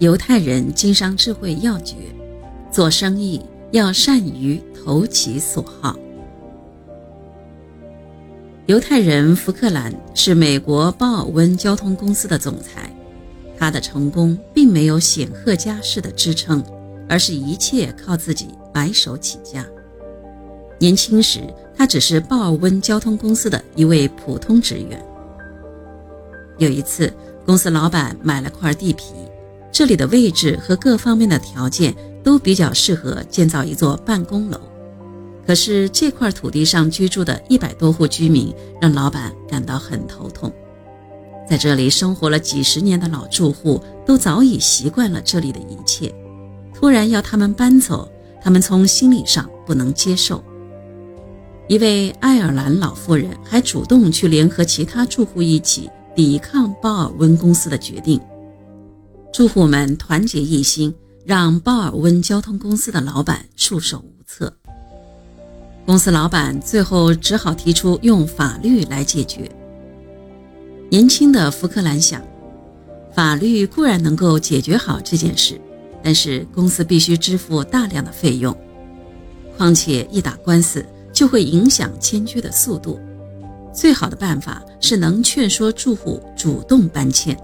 犹太人经商智慧要诀：做生意要善于投其所好。犹太人福克兰是美国鲍尔温交通公司的总裁，他的成功并没有显赫家世的支撑，而是一切靠自己白手起家。年轻时，他只是鲍尔温交通公司的一位普通职员。有一次，公司老板买了块地皮，这里的位置和各方面的条件都比较适合建造一座办公楼。可是这块土地上居住的一百多户居民让老板感到很头痛。在这里生活了几十年的老住户都早已习惯了这里的一切，突然要他们搬走，他们从心理上不能接受。一位爱尔兰老妇人还主动去联合其他住户一起抵抗鲍尔温公司的决定。住户们团结一心，让鲍尔温交通公司的老板束手无策。公司老板最后只好提出用法律来解决。年轻的福克兰想，法律固然能够解决好这件事，但是公司必须支付大量的费用，况且一打官司就会影响迁居的速度。最好的办法是能劝说住户主动搬迁。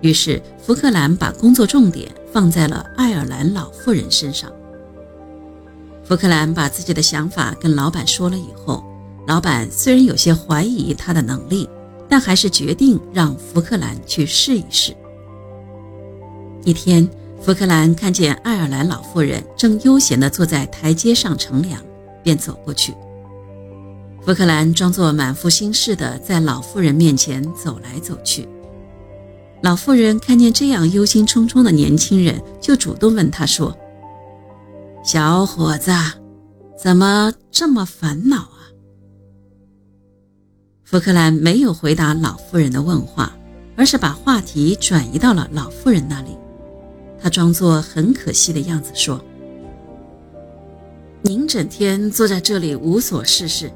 于是福克兰把工作重点放在了爱尔兰老妇人身上。福克兰把自己的想法跟老板说了以后，老板虽然有些怀疑他的能力，但还是决定让福克兰去试一试。一天，福克兰看见爱尔兰老妇人正悠闲地坐在台阶上乘凉，便走过去。福克兰装作满腹心事地在老妇人面前走来走去。老妇人看见这样忧心忡忡的年轻人，就主动问他说。小伙子，怎么这么烦恼啊？福克兰没有回答老妇人的问话，而是把话题转移到了老妇人那里。他装作很可惜的样子说：“您整天坐在这里无所事事，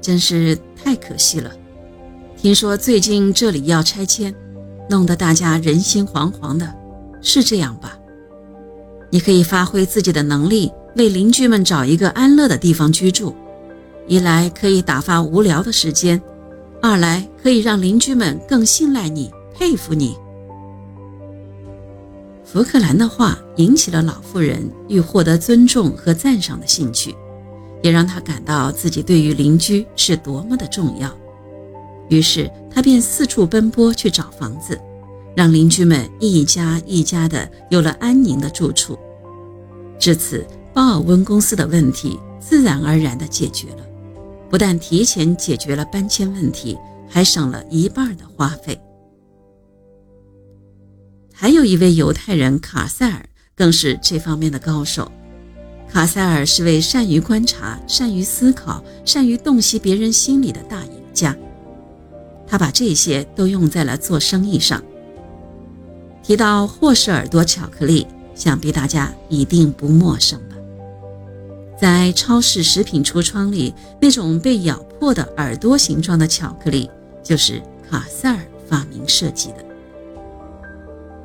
真是太可惜了。听说最近这里要拆迁，弄得大家人心惶惶的，是这样吧？”你可以发挥自己的能力，为邻居们找一个安乐的地方居住。一来可以打发无聊的时间，二来可以让邻居们更信赖你、佩服你。福克兰的话引起了老妇人欲获得尊重和赞赏的兴趣，也让她感到自己对于邻居是多么的重要。于是，他便四处奔波去找房子。让邻居们一家一家的有了安宁的住处，至此，鲍尔温公司的问题自然而然的解决了，不但提前解决了搬迁问题，还省了一半的花费。还有一位犹太人卡塞尔更是这方面的高手。卡塞尔是位善于观察、善于思考、善于洞悉别人心理的大赢家，他把这些都用在了做生意上。提到霍氏耳朵巧克力，想必大家一定不陌生吧？在超市食品橱窗里，那种被咬破的耳朵形状的巧克力，就是卡塞尔发明设计的。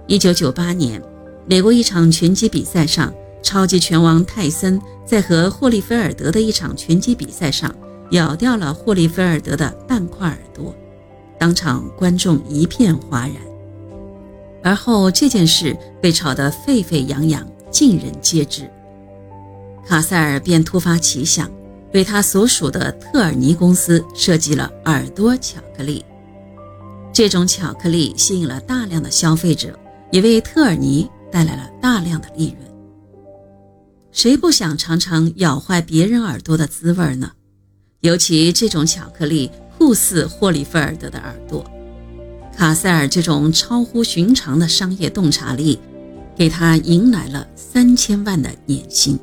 一九九八年，美国一场拳击比赛上，超级拳王泰森在和霍利菲尔德的一场拳击比赛上，咬掉了霍利菲尔德的半块耳朵，当场观众一片哗然。而后这件事被炒得沸沸扬扬，尽人皆知。卡塞尔便突发奇想，为他所属的特尔尼公司设计了耳朵巧克力。这种巧克力吸引了大量的消费者，也为特尔尼带来了大量的利润。谁不想尝尝咬坏别人耳朵的滋味呢？尤其这种巧克力酷似霍利菲尔德的耳朵。卡塞尔这种超乎寻常的商业洞察力，给他迎来了三千万的年薪。